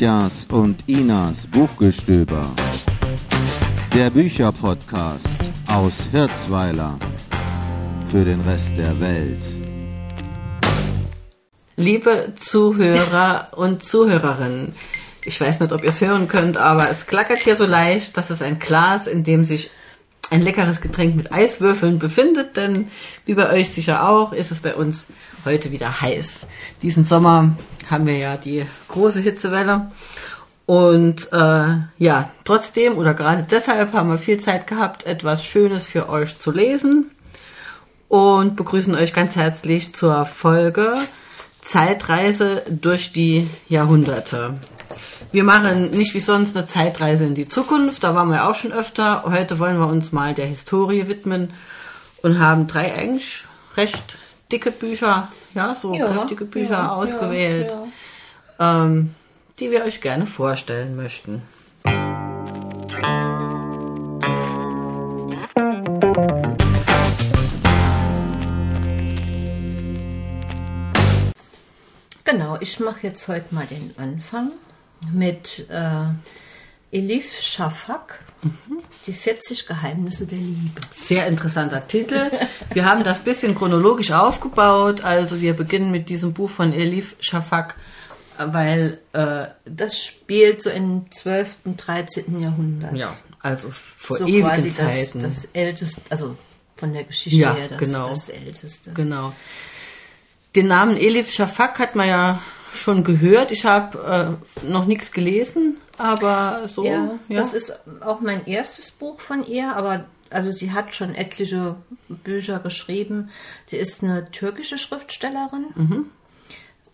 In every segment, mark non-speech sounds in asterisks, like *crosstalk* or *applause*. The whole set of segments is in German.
Katjas und Inas Buchgestöber. Der Bücherpodcast aus Hirzweiler für den Rest der Welt. Liebe Zuhörer und Zuhörerinnen, ich weiß nicht, ob ihr es hören könnt, aber es klackert hier so leicht. Das ist ein Glas, in dem sich ein leckeres Getränk mit Eiswürfeln befindet, denn wie bei euch sicher auch, ist es bei uns heute wieder heiß. Diesen Sommer haben wir ja die große Hitzewelle. Und äh, ja, trotzdem oder gerade deshalb haben wir viel Zeit gehabt, etwas Schönes für euch zu lesen und begrüßen euch ganz herzlich zur Folge Zeitreise durch die Jahrhunderte. Wir machen nicht wie sonst eine Zeitreise in die Zukunft, da waren wir auch schon öfter. Heute wollen wir uns mal der Historie widmen und haben drei eigentlich recht dicke Bücher, ja, so ja, kräftige Bücher ja, ausgewählt, ja, ähm, die wir euch gerne vorstellen möchten. Genau, ich mache jetzt heute mal den Anfang mit äh, Elif Shafak, mhm. die 40 Geheimnisse der Liebe. Sehr interessanter Titel. Wir haben das bisschen chronologisch aufgebaut. Also wir beginnen mit diesem Buch von Elif Shafak, weil äh, das spielt so im 12., 13. Jahrhundert. Ja, also vor so ewigen quasi Zeiten. Das, das älteste, also von der Geschichte ja, her das, genau. das älteste. Genau. Den Namen Elif Shafak hat man ja schon gehört. Ich habe äh, noch nichts gelesen, aber so. Ja, ja, das ist auch mein erstes Buch von ihr, aber also sie hat schon etliche Bücher geschrieben. Sie ist eine türkische Schriftstellerin, mhm.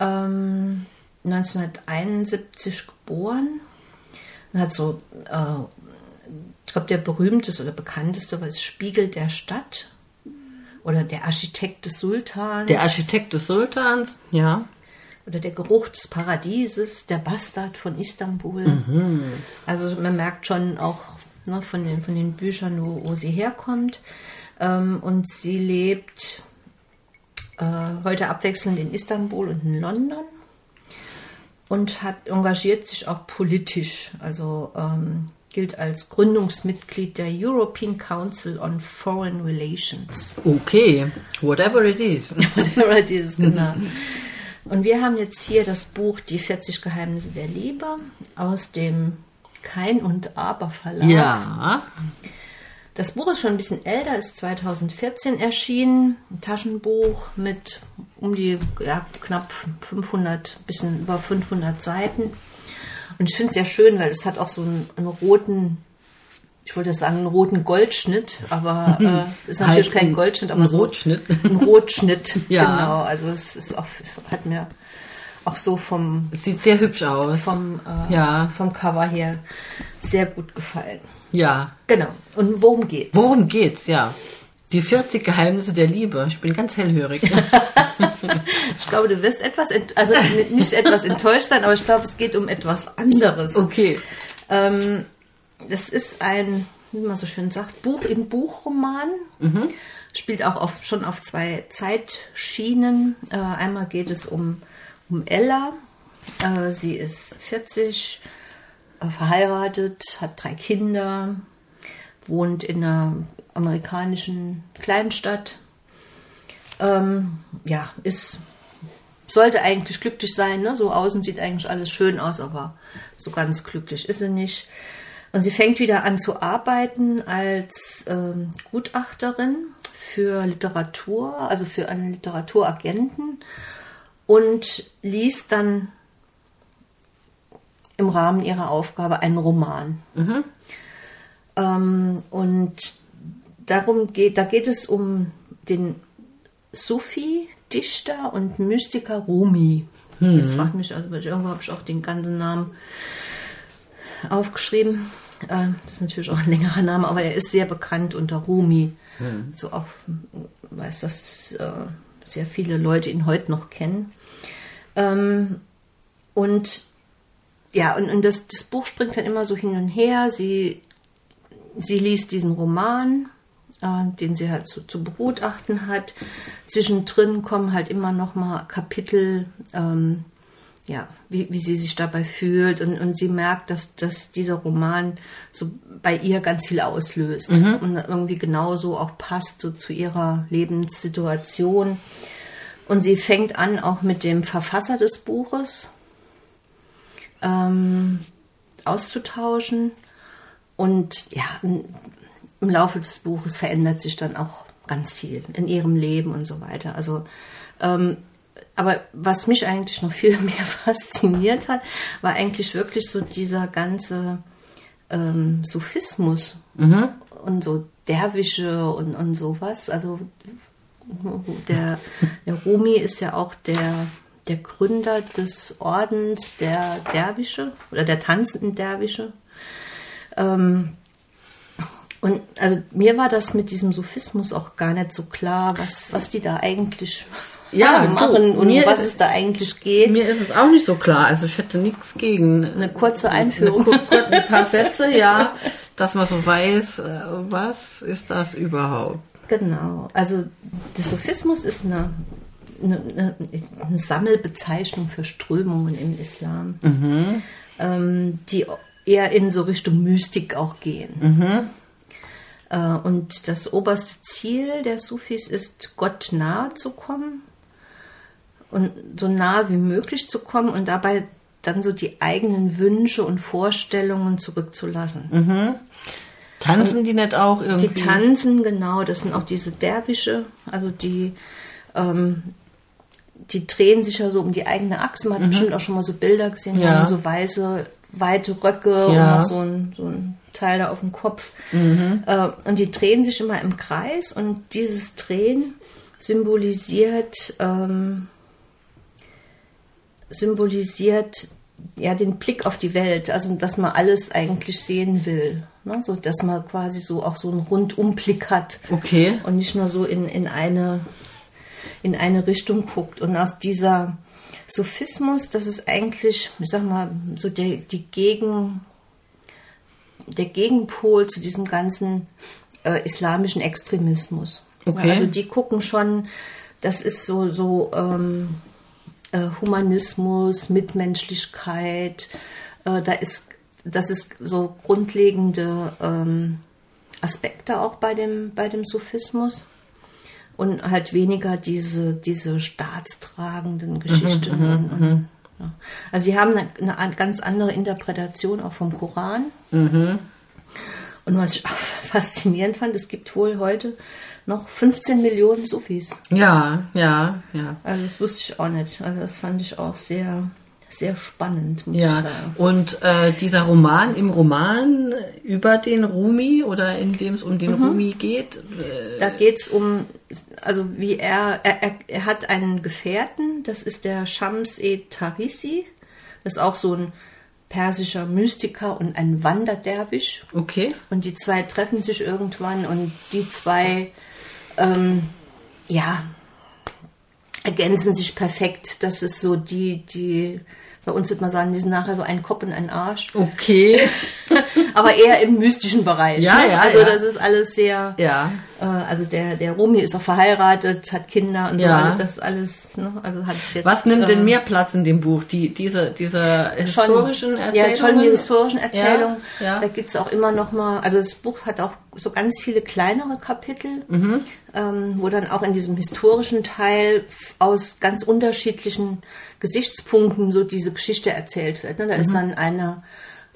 ähm, 1971 geboren und hat so, äh, ich glaube, der berühmteste oder bekannteste war das Spiegel der Stadt oder der Architekt des Sultans. Der Architekt des Sultans, ja oder der Geruch des Paradieses, der Bastard von Istanbul. Mhm. Also man merkt schon auch ne, von, den, von den Büchern, wo, wo sie herkommt. Ähm, und sie lebt äh, heute abwechselnd in Istanbul und in London und hat engagiert sich auch politisch. Also ähm, gilt als Gründungsmitglied der European Council on Foreign Relations. Okay, whatever it is. *laughs* whatever it is, genau. *laughs* Und wir haben jetzt hier das Buch Die 40 Geheimnisse der Liebe aus dem Kein und Aber Verlag. Ja. Das Buch ist schon ein bisschen älter, ist 2014 erschienen. Ein Taschenbuch mit um die ja, knapp 500, bisschen über 500 Seiten. Und ich finde es sehr schön, weil es hat auch so einen, einen roten ich wollte sagen, einen roten Goldschnitt, aber *laughs* äh, ist natürlich halt kein Goldschnitt, aber ein so Rotschnitt. ein Rotschnitt. *laughs* ja. Genau, also es ist auch, hat mir auch so vom sieht sehr hübsch aus vom äh, ja. vom Cover her sehr gut gefallen. Ja, genau. Und worum geht's? Worum geht's? Ja. Die 40 Geheimnisse der Liebe. Ich bin ganz hellhörig. *laughs* ich glaube, du wirst etwas, also nicht etwas enttäuscht sein, aber ich glaube, es geht um etwas anderes. Okay. Ähm, das ist ein, wie man so schön sagt, Buch im Buchroman. Mhm. Spielt auch auf, schon auf zwei Zeitschienen. Äh, einmal geht es um, um Ella. Äh, sie ist 40, äh, verheiratet, hat drei Kinder, wohnt in einer amerikanischen Kleinstadt. Ähm, ja, ist sollte eigentlich glücklich sein. Ne? So außen sieht eigentlich alles schön aus, aber so ganz glücklich ist sie nicht. Und sie fängt wieder an zu arbeiten als ähm, Gutachterin für Literatur, also für einen Literaturagenten und liest dann im Rahmen ihrer Aufgabe einen Roman. Mhm. Ähm, und darum geht, da geht es um den Sufi-Dichter und Mystiker Rumi. Mhm. Jetzt fragt mich, also irgendwo habe ich auch den ganzen Namen aufgeschrieben. Äh, das ist natürlich auch ein längerer Name, aber er ist sehr bekannt unter Rumi. Mhm. So auch weiß, dass äh, sehr viele Leute ihn heute noch kennen. Ähm, und ja, und, und das, das Buch springt dann immer so hin und her. Sie, sie liest diesen Roman, äh, den sie halt zu, zu begutachten hat. Zwischendrin kommen halt immer noch mal Kapitel, ähm, ja, wie, wie sie sich dabei fühlt und, und sie merkt, dass, dass dieser Roman so bei ihr ganz viel auslöst und irgendwie genauso auch passt so zu ihrer Lebenssituation. Und sie fängt an auch mit dem Verfasser des Buches ähm, auszutauschen. Und ja, im Laufe des Buches verändert sich dann auch ganz viel in ihrem Leben und so weiter. Also, ähm, aber was mich eigentlich noch viel *laughs* mehr fasziniert hat, war eigentlich wirklich so dieser ganze ähm, Sophismus und so Derwische und, und sowas. Also der, der Rumi ist ja auch der, der Gründer des Ordens der Derwische oder der tanzenden Derwische. Ähm, und also mir war das mit diesem Sophismus auch gar nicht so klar, was, was die da eigentlich Ja, du, machen und um mir was ist- es da eigentlich geht. Mir ist es auch nicht so klar. Also ich hätte nichts gegen Eine kurze Einführung. Eine, kur- *laughs* ein paar Sätze, ja, dass man so weiß, äh, was ist das überhaupt? Genau. Also der Sophismus ist eine, eine, eine, Sammelbezeichnung für Strömungen im Islam, ähm, die eher in so Richtung Mystik auch gehen. Äh, und das oberste Ziel der Sufis ist, Gott nahe zu kommen und so nah wie möglich zu kommen und dabei dann so die eigenen Wünsche und Vorstellungen zurückzulassen. Tanzen die nicht auch irgendwie? Die tanzen, genau, das sind auch diese Derwische, also die, ähm, die drehen sich ja so um die eigene Achse. Man hat bestimmt auch schon mal so Bilder gesehen, Mhm. Ja. haben so weiße, weite Röcke und Ja. noch so ein, so ein Teil da auf dem Kopf. Mhm. Äh, und die drehen sich immer im Kreis und dieses Drehen symbolisiert, ähm, symbolisiert ja den Blick auf die Welt, also dass man alles eigentlich sehen will. Ne? So, dass man quasi so auch so einen Rundumblick hat Okay. und nicht nur so in, in, eine, in eine Richtung guckt. Und aus dieser Sophismus, das ist eigentlich, ich sag mal, so der, die Gegen, der Gegenpol zu diesem ganzen äh, islamischen Extremismus. Okay. Also die gucken schon, das ist so, so ähm, äh, Humanismus, Mitmenschlichkeit, äh, da ist, das ist so grundlegende ähm, Aspekte auch bei dem, bei dem Sophismus und halt weniger diese, diese staatstragenden Geschichten. und, und, ja. Also sie haben eine, eine ganz andere Interpretation auch vom Koran. Und was ich auch *laughs* faszinierend fand, es gibt wohl heute noch 15 Millionen Sufis. Ja, ja, ja. Also das wusste ich auch nicht. Also das fand ich auch sehr, sehr spannend, muss ich Ja, sagen. und äh, dieser Roman, im Roman über den Rumi oder in dem es um den Rumi geht, äh, Da geht es um, also wie er, er, er, hat einen Gefährten, das ist der Shams-e Tarisi. Das ist auch so ein persischer Mystiker und ein Wanderderwisch. okay, Und die zwei treffen sich irgendwann und die zwei, ähm, ja, ergänzen sich perfekt. Das ist so die, die, bei uns würde man sagen, die sind nachher so ein Kopf und ein Arsch. okay, *laughs* *laughs* Aber eher im mystischen Bereich. Ja, ne? ja, Also ja. das ist alles sehr, ja. äh, also der, der Rumi ist auch verheiratet, hat Kinder und so. Ja. Also das ist alles, ne? also hat jetzt. Was nimmt denn äh, mehr Platz in dem Buch? Die, diese, diese historischen schon, Erzählungen? Ja, schon die historischen Erzählungen. Ja. Da gibt es auch immer noch mal, also das Buch hat auch so ganz viele kleinere Kapitel, Mhm. ähm, wo dann auch in diesem historischen Teil aus ganz unterschiedlichen Gesichtspunkten so diese Geschichte erzählt wird. Ne? Da Mhm. ist dann eine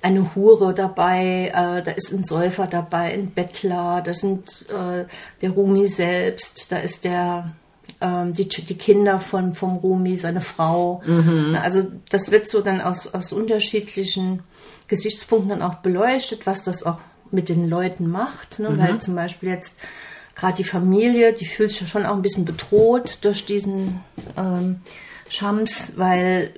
eine Hure dabei, äh, da ist ein Säufer dabei, ein Bettler, da sind äh, der Rumi selbst, da ist der ähm, die, die Kinder von vom Rumi, seine Frau. Na, Also das wird so dann aus, aus unterschiedlichen Gesichtspunkten dann auch beleuchtet, was das auch mit den Leuten macht. Ne? Weil zum Beispiel jetzt gerade die Familie, die fühlt sich schon auch ein bisschen bedroht durch diesen ähm, Shams, weil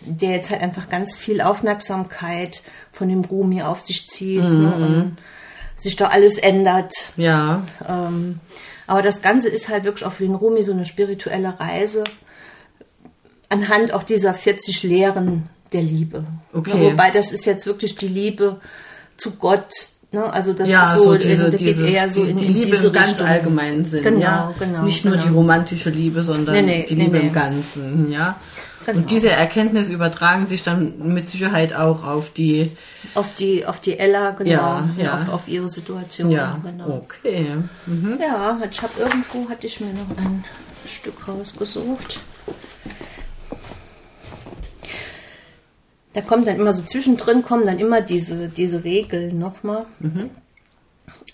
der jetzt halt einfach ganz viel Aufmerksamkeit von dem Rumi auf sich zieht ne? und sich da alles ändert. Ja, Ähm, aber das Ganze ist halt wirklich auch für den Rumi so eine spirituelle Reise anhand auch dieser 40 Lehren der Liebe. Okay. Wobei das ist jetzt wirklich die Liebe zu Gott Ne? Also das ja, ist so, so diese, in, da geht dieses, eher so die, in, die Liebe im ganz Richtung. allgemeinen Sinn. Genau, ja? genau, Nicht nur genau. die romantische Liebe, sondern Nee, nee, die Liebe nee. im Ganzen. Ja? Genau. Und diese Erkenntnisse übertragen sich dann mit Sicherheit auch auf die. Auf die, auf die Ella, genau, Ja, ja. Auf, auf ihre Situation. Ja, genau. okay. Mhm. Ja, ich habe irgendwo hatte ich mir noch ein Stück rausgesucht. Da kommt dann immer so zwischendrin kommen dann immer diese, diese Regeln nochmal.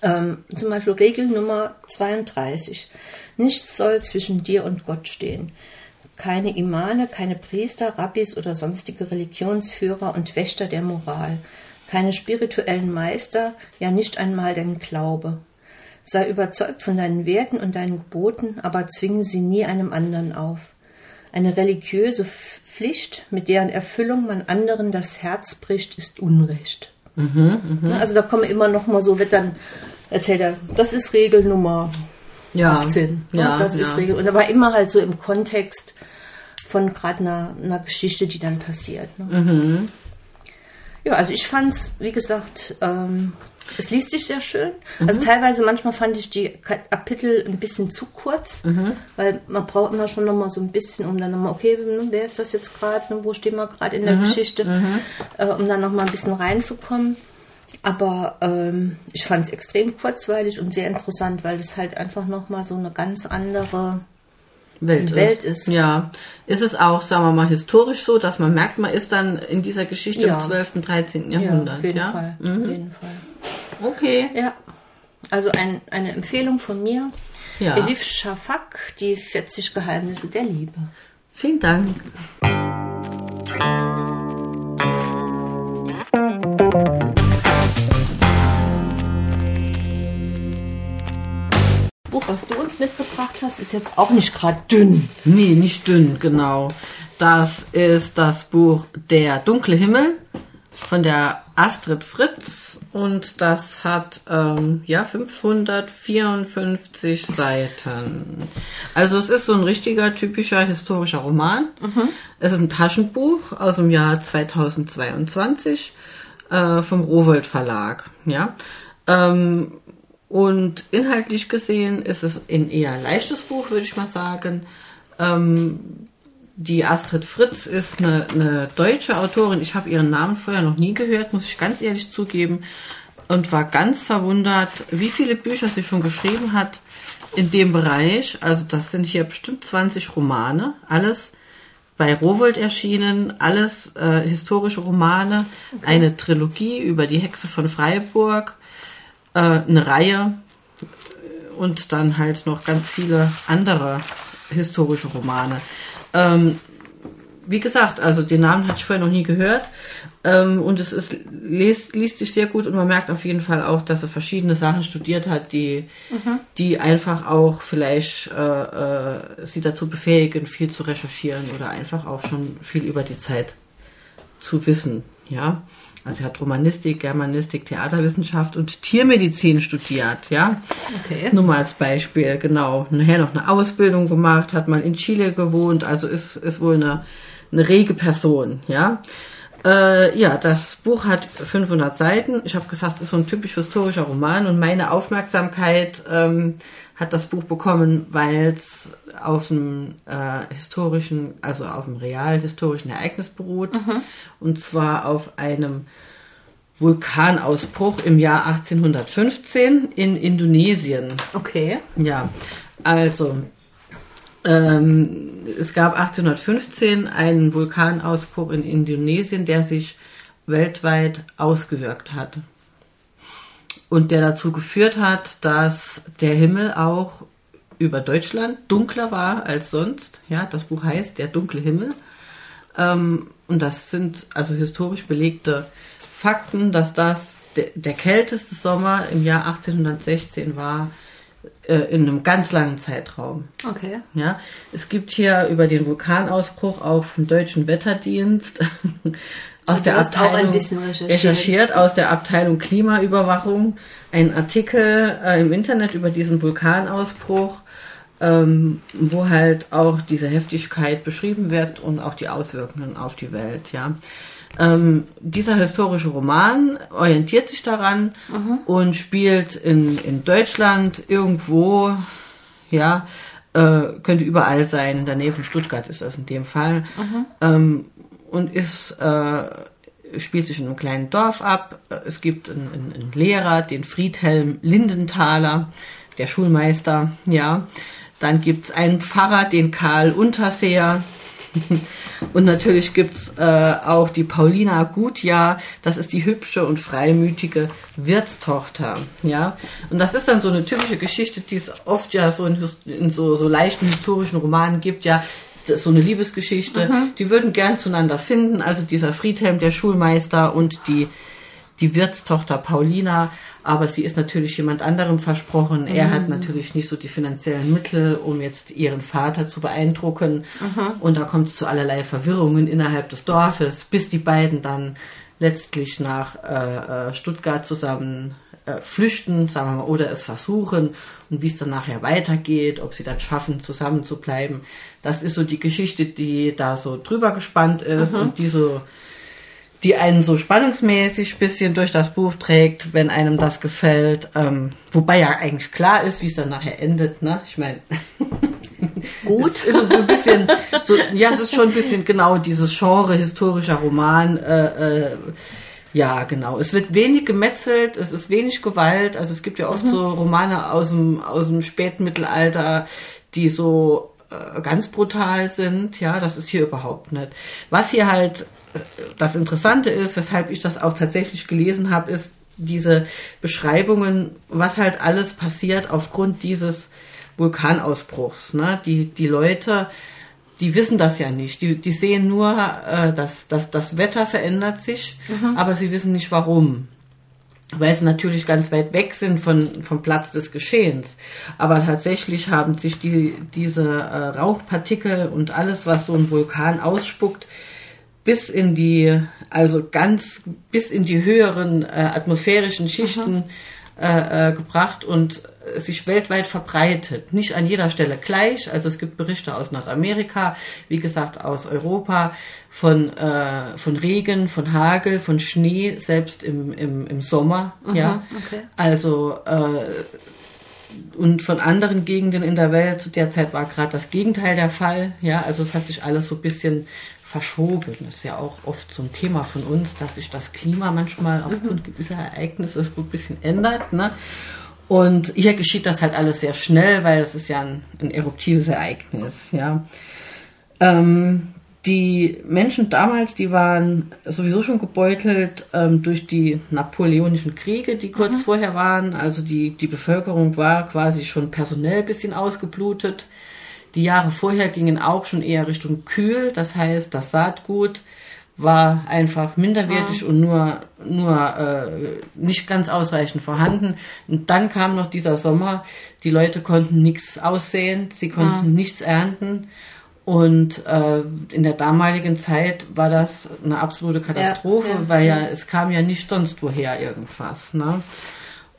Ähm, zum Beispiel Regel Nummer 32. Nichts soll zwischen dir und Gott stehen. Keine Imane, keine Priester, Rabbis oder sonstige Religionsführer und Wächter der Moral. Keine spirituellen Meister, ja nicht einmal dein Glaube. Sei überzeugt von deinen Werten und deinen Geboten, aber zwinge sie nie einem anderen auf. Eine religiöse Pflicht, mit deren Erfüllung man anderen das Herz bricht, ist Unrecht. Mhm, Ja, Also da kommen immer noch mal so, wird dann erzählt er, das ist Regel Nummer Ja. 18. ne? Ja, das ja. ist Regel. Und aber immer halt so im Kontext von gerade einer, einer Geschichte, die dann passiert. Ne? Mhm. Ja, also ich fand's, wie gesagt, ähm, es liest sich sehr schön. Mhm. Also teilweise, manchmal fand ich die Kapitel ein bisschen zu kurz, Mhm. weil man braucht immer schon noch mal so ein bisschen, um dann noch mal, okay, ne, wer ist das jetzt gerade, ne, wo stehen wir gerade Mhm. in der Geschichte, äh, um dann noch mal ein bisschen reinzukommen. Aber ähm, ich fand es extrem kurzweilig und sehr interessant, weil es halt einfach noch mal so eine ganz andere Welt, Welt ist. Ja. Ist es auch, sagen wir mal, historisch so, dass man merkt, man ist dann in dieser Geschichte Ja. im 12., 13. Ja, Jahrhundert. auf jeden ja? Fall. Mhm. Auf jeden Fall. Okay. Ja. Also ein, eine Empfehlung von mir. Ja. Elif Shafak, die 40 Geheimnisse der Liebe. Vielen Dank. Was du uns mitgebracht hast, ist jetzt auch nicht gerade dünn. Nee, nicht dünn, genau. Das ist das Buch Der dunkle Himmel von der Astrid Fritz und das hat ähm, ja 554 Seiten. Also es ist so ein richtiger typischer historischer Roman. Es ist ein Taschenbuch aus dem Jahr 2022 äh, vom Rowold Verlag. Ja. Ähm, und inhaltlich gesehen ist es ein eher leichtes Buch, würde ich mal sagen. Ähm, die Astrid Fritz ist eine, eine deutsche Autorin. Ich habe ihren Namen vorher noch nie gehört, muss ich ganz ehrlich zugeben. Und war ganz verwundert, wie viele Bücher sie schon geschrieben hat in dem Bereich. Also das sind hier bestimmt 20 Romane. Alles bei Rowold erschienen, alles äh, historische Romane. Eine Trilogie über die Hexe von Freiburg äh, eine Reihe und dann halt noch ganz viele andere historische Romane. Ähm, wie gesagt, also den Namen hatte ich vorher noch nie gehört. Ähm, und es ist, liest, liest sich sehr gut und man merkt auf jeden Fall auch, dass er verschiedene Sachen studiert hat, die, die einfach auch vielleicht äh, äh, sie dazu befähigen, viel zu recherchieren oder einfach auch schon viel über die Zeit zu wissen. Ja, also er hat Romanistik, Germanistik, Theaterwissenschaft und Tiermedizin studiert. Ja, Okay. nur mal als Beispiel, genau. Nachher noch eine Ausbildung gemacht, hat mal in Chile gewohnt, also ist, ist wohl eine, eine rege Person, ja. Äh, ja, das Buch hat 500 Seiten. Ich habe gesagt, es ist so ein typisch historischer Roman und meine Aufmerksamkeit ähm, hat das Buch bekommen, weil es auf dem äh, historischen, also auf dem real historischen Ereignis beruht. Und zwar auf einem Vulkanausbruch im Jahr 1815 in Indonesien. Okay. Ja, also ähm, es gab 1815 einen Vulkanausbruch in Indonesien, der sich weltweit ausgewirkt hat. Und der dazu geführt hat, dass der Himmel auch über Deutschland dunkler war als sonst. Ja, das Buch heißt Der dunkle Himmel. Ähm, und das sind also historisch belegte Fakten, dass das der, der kälteste Sommer im Jahr 1816 war äh, in einem ganz langen Zeitraum. Okay. Ja, es gibt hier über den Vulkanausbruch auch vom deutschen Wetterdienst aus du der Abteilung ein bisschen recherchiert. recherchiert aus der Abteilung Klimaüberwachung einen Artikel äh, im Internet über diesen Vulkanausbruch, ähm, wo halt auch diese Heftigkeit beschrieben wird und auch die Auswirkungen auf die Welt. Ja, Ähm, dieser historische Roman orientiert sich daran und spielt in, in Deutschland irgendwo, ja, äh, könnte überall sein, in der Nähe von Stuttgart ist das in dem Fall, ähm, und ist, äh, spielt sich in einem kleinen Dorf ab. Es gibt einen, einen, einen Lehrer, den Friedhelm Lindenthaler, der Schulmeister, ja. Dann gibt's einen Pfarrer, den Karl Unterseer. *laughs* Und natürlich gibt's äh, auch die Paulina Gutjahr, das ist die hübsche und freimütige Wirtstochter. Ja? Und das ist dann so eine typische Geschichte, die es oft ja so in, in so, so leichten historischen Romanen gibt, ja, das ist so eine Liebesgeschichte. Die würden gern zueinander finden, also dieser Friedhelm, der Schulmeister und die, die Wirtstochter Paulina, aber sie ist natürlich jemand anderem versprochen. Er hat natürlich nicht so die finanziellen Mittel, um jetzt ihren Vater zu beeindrucken. Und da kommt es zu allerlei Verwirrungen innerhalb des Dorfes, bis die beiden dann letztlich nach äh, äh, Stuttgart zusammen äh, flüchten, sagen wir mal, oder es versuchen und wie es dann nachher weitergeht, ob sie dann schaffen, zusammen zu bleiben. Das ist so die Geschichte, die da so drüber gespannt ist und die so die einen so spannungsmäßig bisschen durch das Buch trägt, wenn einem das gefällt. Ähm, wobei ja eigentlich klar ist, wie es dann nachher endet. Ne? Ich meine, *laughs* Gut. ist so ein bisschen, so, ja, es ist schon ein bisschen genau dieses Genre historischer Roman. Äh, äh, ja, genau. Es wird wenig gemetzelt, es ist wenig Gewalt. Also es gibt ja oft so Romane aus dem, aus dem Spätmittelalter, die so äh, ganz brutal sind. Ja, das ist hier überhaupt nicht. Was hier halt äh, das Interessante ist, weshalb ich das auch tatsächlich gelesen habe, ist diese Beschreibungen, was halt alles passiert aufgrund dieses Vulkanausbruchs. Ne? Die, die Leute, die wissen das ja nicht. Die, die sehen nur, äh, dass, dass das Wetter verändert sich, aber sie wissen nicht warum. Weil sie natürlich ganz weit weg sind von, vom Platz des Geschehens. Aber tatsächlich haben sich die, diese äh, Rauchpartikel und alles, was so ein Vulkan ausspuckt, bis in die, also ganz bis in die höheren äh, atmosphärischen Schichten äh, äh, gebracht und äh, sich weltweit verbreitet. Nicht an jeder Stelle gleich. Also es gibt Berichte aus Nordamerika, wie gesagt aus Europa, von, äh, von Regen, von Hagel, von Schnee, selbst im, im, im Sommer. ja. okay. Also äh, und von anderen Gegenden in der Welt zu der Zeit war gerade das Gegenteil der Fall. Ja, also es hat sich alles so ein bisschen verschoben. Das ist ja auch oft so ein Thema von uns, dass sich das Klima manchmal aufgrund gewisser Ereignisse so ein bisschen ändert. Ne? Und hier geschieht das halt alles sehr schnell, weil es ist ja ein, ein eruptives Ereignis. Ja. Ähm, die Menschen damals, die waren sowieso schon gebeutelt ähm, durch die napoleonischen Kriege, die kurz vorher waren. Also die, die Bevölkerung war quasi schon personell ein bisschen ausgeblutet. Die Jahre vorher gingen auch schon eher Richtung kühl. Das heißt, das Saatgut war einfach minderwertig und nur, nur äh, nicht ganz ausreichend vorhanden. Und dann kam noch dieser Sommer. Die Leute konnten nichts aussehen, sie konnten nichts ernten. Und äh, in der damaligen Zeit war das eine absolute Katastrophe, ja, weil ja es kam ja nicht sonst woher irgendwas. Ne?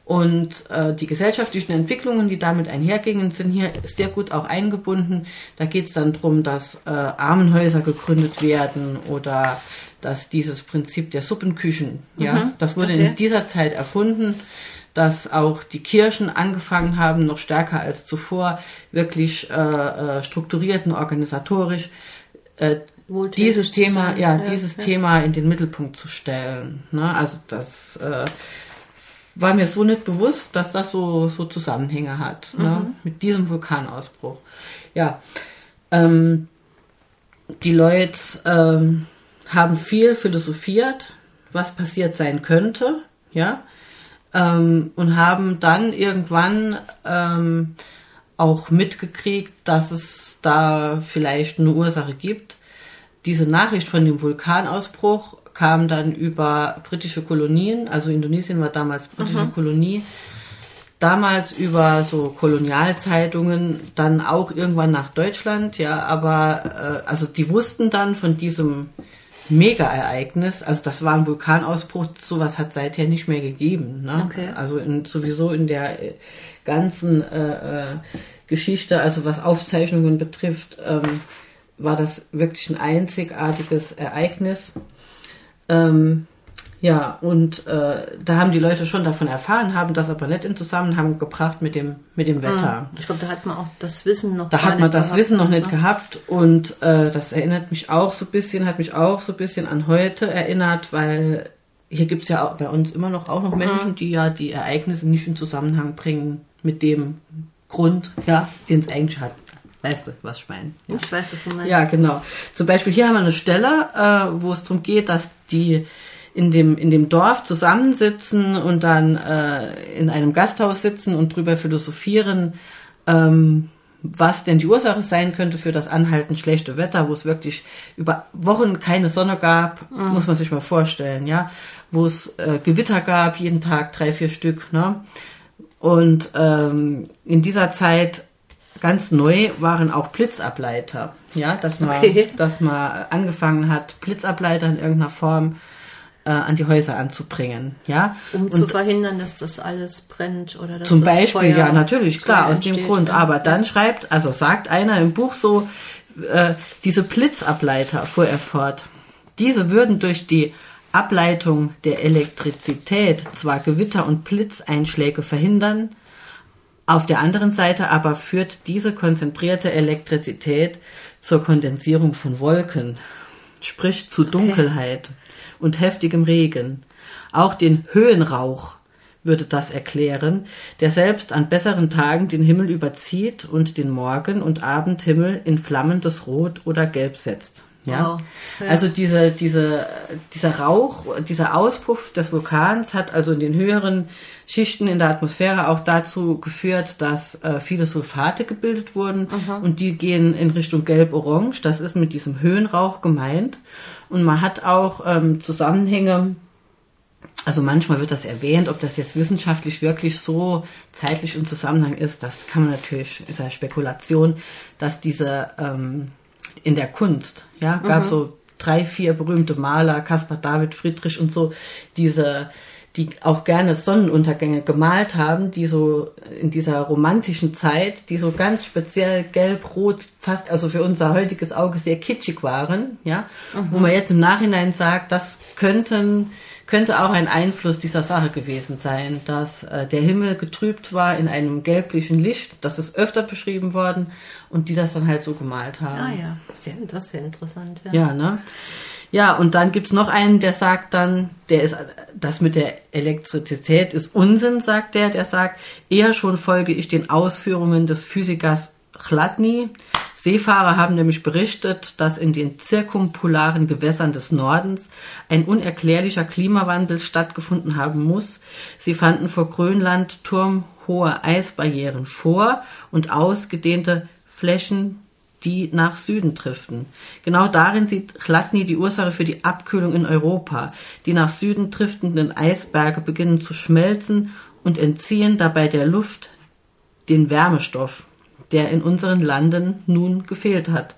Und äh, die gesellschaftlichen Entwicklungen, die damit einhergingen, sind hier sehr gut auch eingebunden. Da geht es dann drum, dass äh, Armenhäuser gegründet werden oder dass dieses Prinzip der Suppenküchen, ja, das wurde okay. in dieser Zeit erfunden, dass auch die Kirchen angefangen haben, noch stärker als zuvor, wirklich äh, äh, strukturiert und organisatorisch äh, dieses Thema, ja, Ja, dieses ja. Thema in den Mittelpunkt zu stellen. Ne? Also das äh, war mir so nicht bewusst, dass das so, so Zusammenhänge hat ne? Mhm. mit diesem Vulkanausbruch. Ja, ähm, die Leute ähm, haben viel philosophiert, was passiert sein könnte, ja, ähm, und haben dann irgendwann ähm, auch mitgekriegt, dass es da vielleicht eine Ursache gibt. Diese Nachricht von dem Vulkanausbruch kam dann über britische Kolonien, also Indonesien war damals britische Kolonie, damals über so Kolonialzeitungen, dann auch irgendwann nach Deutschland, ja, aber äh, also die wussten dann von diesem Mega-Ereignis, also das war ein Vulkanausbruch, sowas hat seither nicht mehr gegeben. Ne? Okay. Also in, sowieso in der äh, ganzen äh, äh, Geschichte, also was Aufzeichnungen betrifft, ähm, war das wirklich ein einzigartiges Ereignis. Ähm, ja, und äh, da haben die Leute schon davon erfahren, haben das aber nicht in Zusammenhang gebracht mit dem, mit dem Wetter. Ich glaube, da hat man auch das Wissen noch Da hat man nicht das gehabt, Wissen noch das, nicht ne? gehabt und äh, das erinnert mich auch so ein bisschen, hat mich auch so ein bisschen an heute erinnert, weil hier gibt es ja auch bei uns immer noch auch noch Menschen, die ja die Ereignisse nicht in Zusammenhang bringen mit dem Grund, ja, den es eigentlich hat. Weißt du, was ich meine? Ja. Ich weiß, was du meinst. Ja, genau. Zum Beispiel hier haben wir eine Stelle, äh, wo es darum geht, dass die in dem, in dem Dorf zusammensitzen und dann äh, in einem Gasthaus sitzen und drüber philosophieren, ähm, was denn die Ursache sein könnte für das anhaltend schlechte Wetter, wo es wirklich über Wochen keine Sonne gab, muss man sich mal vorstellen, ja, wo es äh, Gewitter gab, jeden Tag drei, vier Stück, ne? Und ähm, in dieser Zeit ganz neu waren auch Blitzableiter, ja, dass man, Okay. dass man angefangen hat, Blitzableiter in irgendeiner Form äh, an die Häuser anzubringen, ja. Um zu verhindern, dass das alles brennt oder dass Zum das Beispiel, Feuer, ja, natürlich, klar, aus dem entsteht, Grund. ja. Aber dann schreibt, also sagt einer im Buch so, äh, diese Blitzableiter, fuhr er fort, diese würden durch die Ableitung der Elektrizität zwar Gewitter und Blitzeinschläge verhindern, auf der anderen Seite aber führt diese konzentrierte Elektrizität zur Kondensierung von Wolken, sprich zu Dunkelheit und heftigem Regen. Auch den Höhenrauch würde das erklären, der selbst an besseren Tagen den Himmel überzieht und den Morgen- und Abendhimmel in flammendes Rot oder Gelb setzt. Ja? Wow. Ja. Also diese, diese, dieser Rauch, dieser Auspuff des Vulkans hat also in den höheren Schichten in der Atmosphäre auch dazu geführt, dass äh, viele Sulfate gebildet wurden und die gehen in Richtung Gelb-Orange. Das ist mit diesem Höhenrauch gemeint. Und man hat auch ähm, Zusammenhänge, also manchmal wird das erwähnt, ob das jetzt wissenschaftlich wirklich so zeitlich im Zusammenhang ist, das kann man natürlich, ist ja Spekulation, dass diese ähm, in der Kunst, ja, gab so drei, vier berühmte Maler, Caspar David Friedrich und so, diese, die auch gerne Sonnenuntergänge gemalt haben, die so in dieser romantischen Zeit, die so ganz speziell gelb, rot, fast, also für unser heutiges Auge sehr kitschig waren, ja, wo man jetzt im Nachhinein sagt, das könnten, könnte auch ein Einfluss dieser Sache gewesen sein, dass äh, der Himmel getrübt war in einem gelblichen Licht, das ist öfter beschrieben worden und die das dann halt so gemalt haben. Ah ja, sehr, das wäre interessant. Ja. Ja, ne? Ja, und dann gibt's noch einen, der sagt dann, der ist, das mit der Elektrizität ist Unsinn, sagt der, der sagt, eher schon folge ich den Ausführungen des Physikers Chladni. Seefahrer haben nämlich berichtet, dass in den zirkumpolaren Gewässern des Nordens ein unerklärlicher Klimawandel stattgefunden haben muss. Sie fanden vor Grönland turmhohe Eisbarrieren vor und ausgedehnte Flächen die nach Süden driften. Genau darin sieht Chladni die Ursache für die Abkühlung in Europa. Die nach Süden driftenden Eisberge beginnen zu schmelzen und entziehen dabei der Luft den Wärmestoff, der in unseren Landen nun gefehlt hat.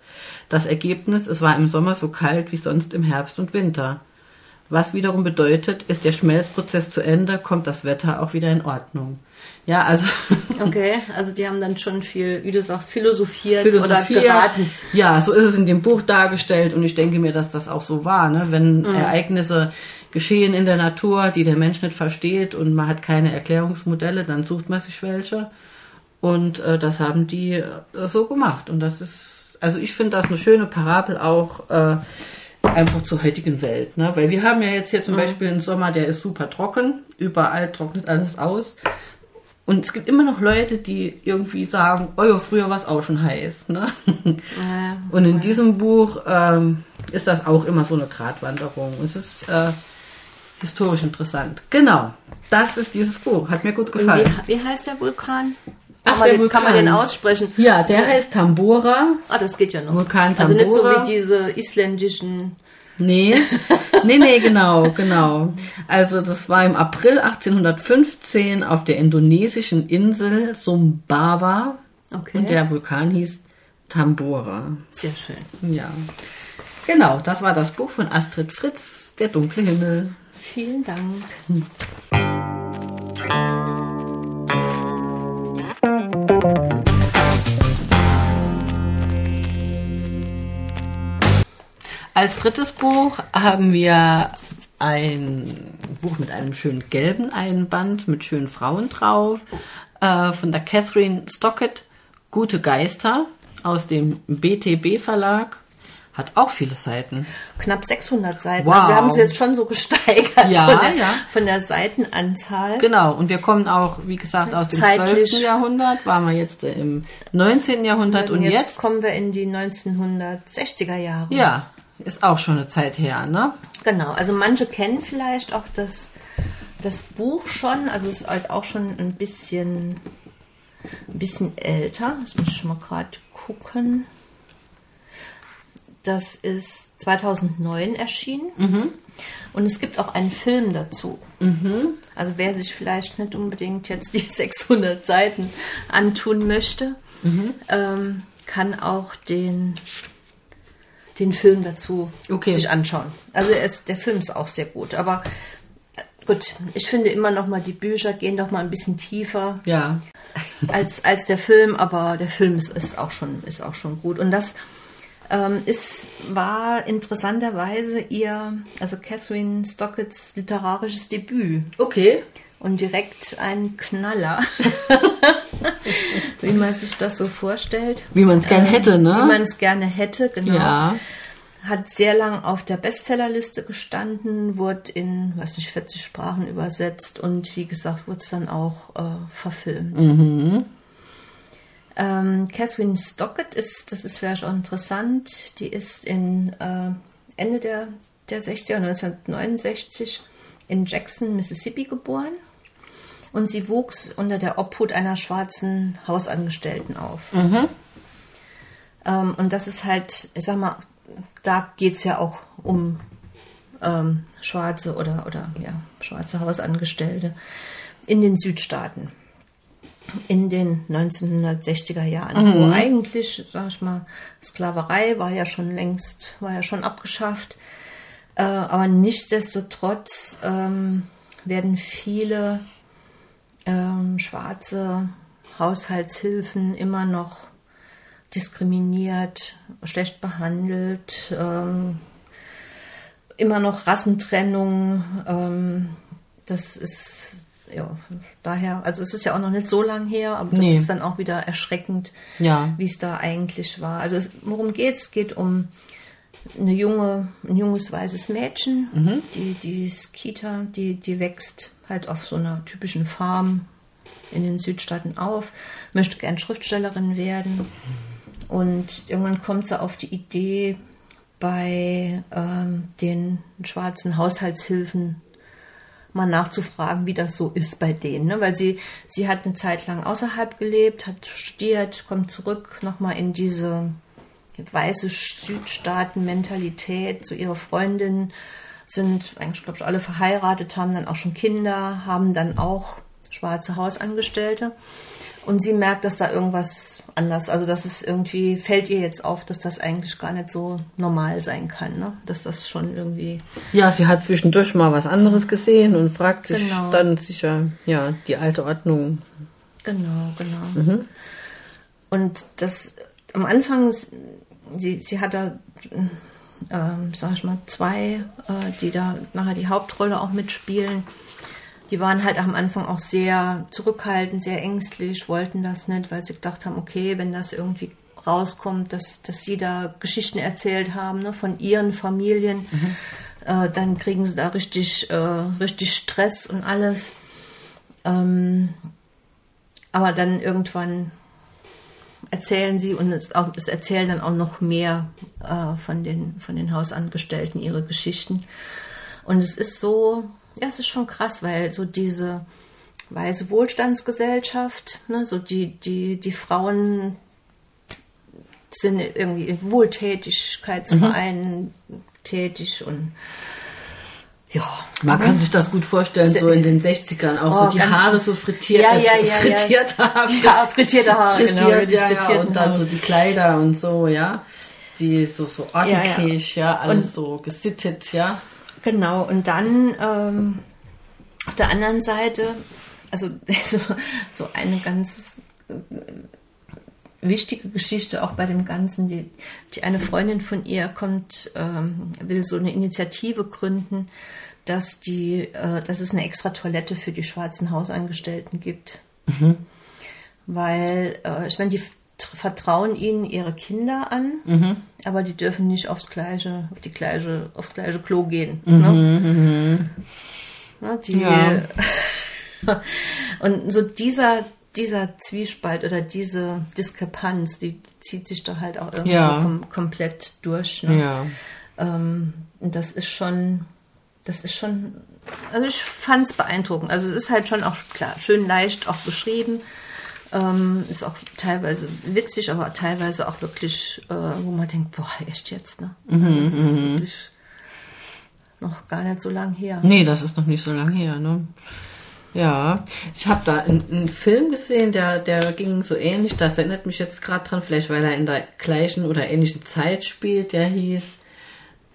Das Ergebnis, es war im Sommer so kalt wie sonst im Herbst und Winter. Was wiederum bedeutet, ist der Schmelzprozess zu Ende, kommt das Wetter auch wieder in Ordnung. Ja, also *laughs* Okay, also die haben dann schon viel, wie du sagst, philosophiert, Philosophie. oder geraten. Ja, so ist es in dem Buch dargestellt und ich denke mir, dass das auch so war. Ne? Wenn Ereignisse geschehen in der Natur, die der Mensch nicht versteht und man hat keine Erklärungsmodelle, dann sucht man sich welche. Und äh, das haben die äh, so gemacht. Und das ist, also ich finde das eine schöne Parabel auch äh, einfach zur heutigen Welt. Ne? Weil wir haben ja jetzt hier zum Beispiel einen Sommer, der ist super trocken. Überall trocknet alles aus. Und es gibt immer noch Leute, die irgendwie sagen, oh ja, früher war es auch schon heiß. Ne? *laughs* Ja, Und in diesem Buch ähm, ist das auch immer so eine Gratwanderung. Und es ist äh, historisch interessant. Genau, das ist dieses Buch. Hat mir gut gefallen. wie, wie heißt der Vulkan? Ach, kann, man der den, kann man den aussprechen? Ja, der heißt Tambora. Ah, das geht ja noch. Vulkan also nicht so Tambora. wie diese isländischen. Nee, nee, nee, genau, genau. Also das war im April 1815 auf der indonesischen Insel Sumbawa. Okay. Und der Vulkan hieß Tambora. Sehr schön. Ja. Genau, das war das Buch von Astrid Fritz, Der dunkle Himmel. Vielen Dank. Als drittes Buch haben wir ein Buch mit einem schönen gelben Einband mit schönen Frauen drauf äh, von der Catherine Stockett, Gute Geister aus dem BTB Verlag. Hat auch viele Seiten. Knapp 600 Seiten. Wow. Also wir haben es jetzt schon so gesteigert Ja, von, der, ja. von der Seitenanzahl. Genau, und wir kommen auch, wie gesagt, aus dem Zeitlich. 12. Jahrhundert, waren wir jetzt im 19. Jahrhundert und Und jetzt, jetzt, kommen wir in die 1960er Jahre. ja, ist auch schon eine Zeit her, ne? Genau, also manche kennen vielleicht auch das, das Buch schon, also es ist halt auch schon ein bisschen, ein bisschen älter. Das muss ich schon mal gerade gucken. Das ist 2009 erschienen. Und es gibt auch einen Film dazu. Also wer sich vielleicht nicht unbedingt jetzt die *laughs* 600 Seiten antun möchte, ähm, kann auch den, den Film dazu Okay. sich anschauen. Also er ist, der Film ist auch sehr gut. Aber äh, gut, ich finde immer noch mal, die Bücher gehen doch mal ein bisschen tiefer Ja. als, als der Film, aber der Film ist, ist, auch, schon, ist auch schon gut. Und das ähm, ist, war interessanterweise ihr, also Catherine Stocketts literarisches Debüt Okay. Und direkt ein Knaller, *laughs* wie man sich das so vorstellt. Wie man es gern hätte, Wie ne? man es gerne hätte, genau. Ja. Hat sehr lang auf der Bestsellerliste gestanden, wurde in, weiß nicht, 40 Sprachen übersetzt und wie gesagt, wurde es dann auch äh, verfilmt. Ähm, Catherine Stockett ist, das ist vielleicht auch interessant, die ist in äh, Ende der, der 60er, 1969 in Jackson, Mississippi geboren. Und sie wuchs unter der Obhut einer schwarzen Hausangestellten auf. Ähm, und das ist halt, ich sag mal, da geht es ja auch um ähm, schwarze oder, oder ja, schwarze Hausangestellte in den Südstaaten in den 1960er Jahren, wo eigentlich, sag ich mal, Sklaverei war ja schon längst, war ja schon abgeschafft. Äh, aber nichtsdestotrotz ähm, werden viele ähm, schwarze Haushaltshilfen immer noch diskriminiert, schlecht behandelt, ähm, immer noch Rassentrennung. Ähm, das ist ja daher, also es ist ja auch noch nicht so lang her, aber das Nee. ist dann auch wieder erschreckend, Ja. wie es da eigentlich war. Also es, worum geht's? Es geht um eine junge, ein junges weißes Mädchen, die, die Skita, die, die wächst halt auf so einer typischen Farm in den Südstaaten auf, möchte gern Schriftstellerin werden. Und irgendwann kommt sie auf die Idee, bei ähm, den schwarzen Haushaltshilfen mal nachzufragen, wie das so ist bei denen. Ne? Weil sie, sie hat eine Zeit lang außerhalb gelebt, hat studiert, kommt zurück nochmal in diese weiße Südstaaten-Mentalität. So ihre Freundinnen sind eigentlich, glaube ich, alle verheiratet, haben dann auch schon Kinder, haben dann auch schwarze Hausangestellte. Und sie merkt, dass da irgendwas anders, also dass es irgendwie, fällt ihr jetzt auf, dass das eigentlich gar nicht so normal sein kann, ne? Dass das schon irgendwie Ja, sie hat zwischendurch mal was anderes gesehen und fragt sich Genau. dann sicher, ja, die alte Ordnung. Genau, genau. Und das am Anfang, sie, sie hat da, ähm, sag ich mal, zwei, äh, die da nachher die Hauptrolle auch mitspielen. Die waren halt am Anfang auch sehr zurückhaltend, sehr ängstlich, wollten das nicht, weil sie gedacht haben, okay, wenn das irgendwie rauskommt, dass, dass sie da Geschichten erzählt haben ne, von ihren Familien, äh, dann kriegen sie da richtig, äh, richtig Stress und alles. Ähm, aber dann irgendwann erzählen sie und es, auch, es erzählen dann auch noch mehr äh, von, den, von den Hausangestellten ihre Geschichten. Und es ist so, ja, es ist schon krass, weil so diese weiße Wohlstandsgesellschaft, ne, so die, die, die Frauen sind irgendwie in Wohltätigkeitsvereinen tätig und ja, Man kann sich das gut vorstellen, so in den 60ern, auch Oh, so die Haare so frittiert, Ja, ja, ja, ja. frittiert haben. *laughs* Ja, frittierte Haare, genau, Frisiert, die ja, ja, und dann Haare. so die Kleider und so, ja. Die so, so ja. ordentlich, ja, alles Und- so gesittet, ja. Genau, und dann ähm, auf der anderen Seite, also *laughs* so, so eine ganz wichtige Geschichte auch bei dem Ganzen, die, die eine Freundin von ihr kommt, ähm, will so eine Initiative gründen, dass die, äh, dass es eine extra Toilette für die schwarzen Hausangestellten gibt. Weil, äh, ich meine, die vertrauen ihnen ihre Kinder an, aber die dürfen nicht aufs gleiche, auf die gleiche, aufs gleiche Klo gehen. Ne? Ja, die, Ja. *laughs* und so dieser, dieser Zwiespalt oder diese Diskrepanz, die zieht sich da halt auch irgendwie Ja. kom komplett durch. Ne? Ja. Ähm, und das ist schon, das ist schon, also ich fand es beeindruckend. Also es ist halt schon auch klar, schön leicht auch beschrieben. Ähm, ist auch teilweise witzig, aber teilweise auch wirklich, äh, wo man denkt, boah, echt jetzt, ne? das ist wirklich noch gar nicht so lang her. Nee, das ist noch nicht so lange her, ne? Ja, ich habe da einen, einen Film gesehen, der, der ging so ähnlich, das erinnert mich jetzt gerade dran, vielleicht weil er in der gleichen oder ähnlichen Zeit spielt, der hieß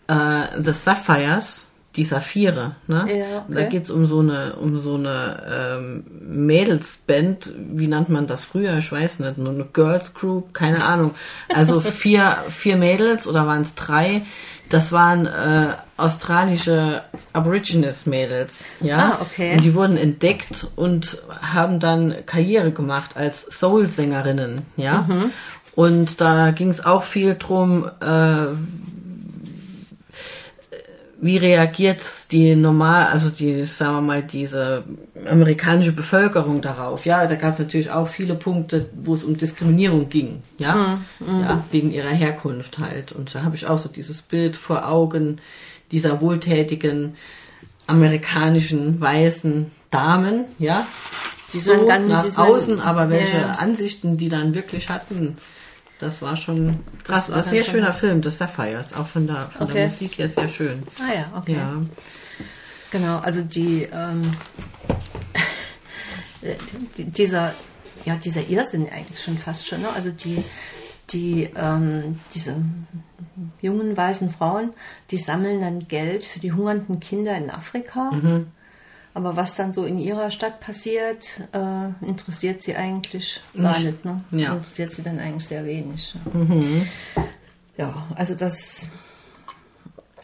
äh, The Sapphires, die Saphire, ne? Ja, Und Da okay. geht's um so eine, um so eine ähm, Mädelsband, wie nannt man das früher? Ich weiß nicht, nur eine Girls Group, keine Ahnung. Also vier, vier Mädels oder waren es drei? Das waren äh, australische Aborigines-Mädels, ja. Ah, okay. Und die wurden entdeckt und haben dann Karriere gemacht als Soul-Sängerinnen, ja. Mhm. Und da ging es auch viel drum, äh, wie reagiert die normal, also die, sagen wir mal, diese amerikanische Bevölkerung darauf? Ja, da gab es natürlich auch viele Punkte, wo es um Diskriminierung ging, ja, ja wegen ihrer Herkunft halt. Und da habe ich auch so dieses Bild vor Augen dieser wohltätigen amerikanischen weißen Damen, ja, Die so sind ganz- nach außen, aber welche Ja. Ansichten die dann wirklich hatten, das war schon krass. Das war ein sehr schöner Film, das Sapphires, auch von der, von der Okay. Musik her sehr schön. Ah ja, okay. Ja. Genau, also die, ähm, *laughs* die dieser, ja, dieser Irrsinn eigentlich schon fast schon, ne? Also die, die, ähm, diese jungen weißen Frauen, die sammeln dann Geld für die hungernden Kinder in Afrika. Aber was dann so in ihrer Stadt passiert, äh, interessiert sie eigentlich gar Nicht. Ne? Ja. Interessiert sie dann eigentlich sehr wenig. Ja, also das,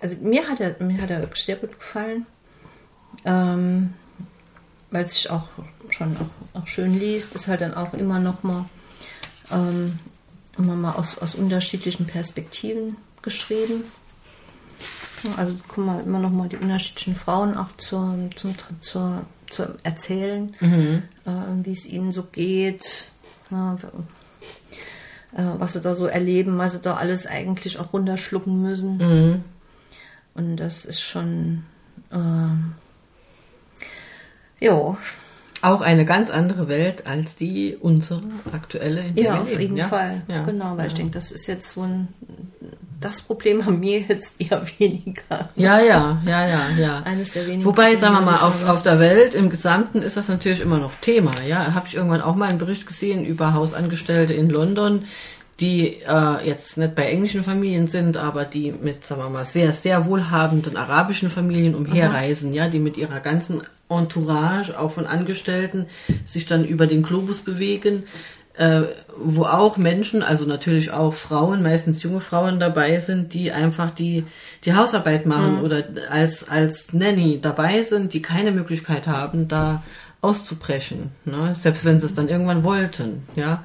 also mir hat er, mir hat er wirklich sehr gut gefallen, ähm, weil es sich auch schon auch, auch schön liest, ist halt dann auch immer noch mal, ähm, immer mal aus, aus unterschiedlichen Perspektiven geschrieben. Ja, Also guck mal, immer noch mal die unterschiedlichen Frauen auch zur, zum, zur, zur Erzählen, äh, wie es ihnen so geht, ja, äh, was sie da so erleben, was sie da alles eigentlich auch runterschlucken müssen. Und das ist schon, ähm, ja, Auch eine ganz andere Welt als die unsere aktuelle, in der ja, auf jeden ja? Fall. Ja. Genau, weil ich denke, das ist jetzt so ein, das Problem haben wir jetzt eher *laughs* weniger. Ja, ja, ja, ja, ja. Eines der wenigen Wobei, sagen wir mal, auf, auf der Welt im Gesamten ist das natürlich immer noch Thema. Ja, habe ich irgendwann auch mal einen Bericht gesehen über Hausangestellte in London, die äh, jetzt nicht bei englischen Familien sind, aber die mit, sagen wir mal, sehr, sehr wohlhabenden arabischen Familien umherreisen, ja, die mit ihrer ganzen Entourage, auch von Angestellten, sich dann über den Globus bewegen, äh, wo auch Menschen, also natürlich auch Frauen, meistens junge Frauen dabei sind, die einfach die, die Hausarbeit machen oder als, als Nanny dabei sind, die keine Möglichkeit haben, da auszubrechen, ne? selbst wenn sie es dann irgendwann wollten, ja.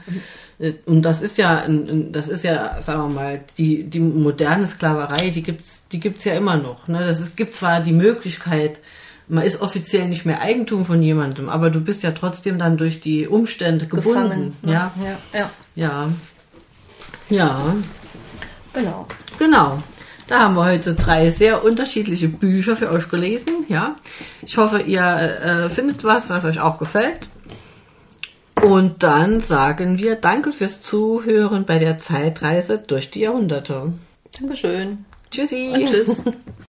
Äh, Und das ist ja, das ist ja, sagen wir mal, die, die moderne Sklaverei, die gibt's, die gibt's ja immer noch. Ne? Das ist, gibt zwar die Möglichkeit, man ist offiziell nicht mehr Eigentum von jemandem, aber du bist ja trotzdem dann durch die Umstände gebunden. gefangen. ne? Ja, ja, ja, ja, ja, genau. genau. Da haben wir heute drei sehr unterschiedliche Bücher für euch gelesen. Ja, ich hoffe, ihr äh, findet was, was euch auch gefällt. Und dann sagen wir Danke fürs Zuhören bei der Zeitreise durch die Jahrhunderte. Dankeschön. Tschüssi. Und tschüss. *laughs*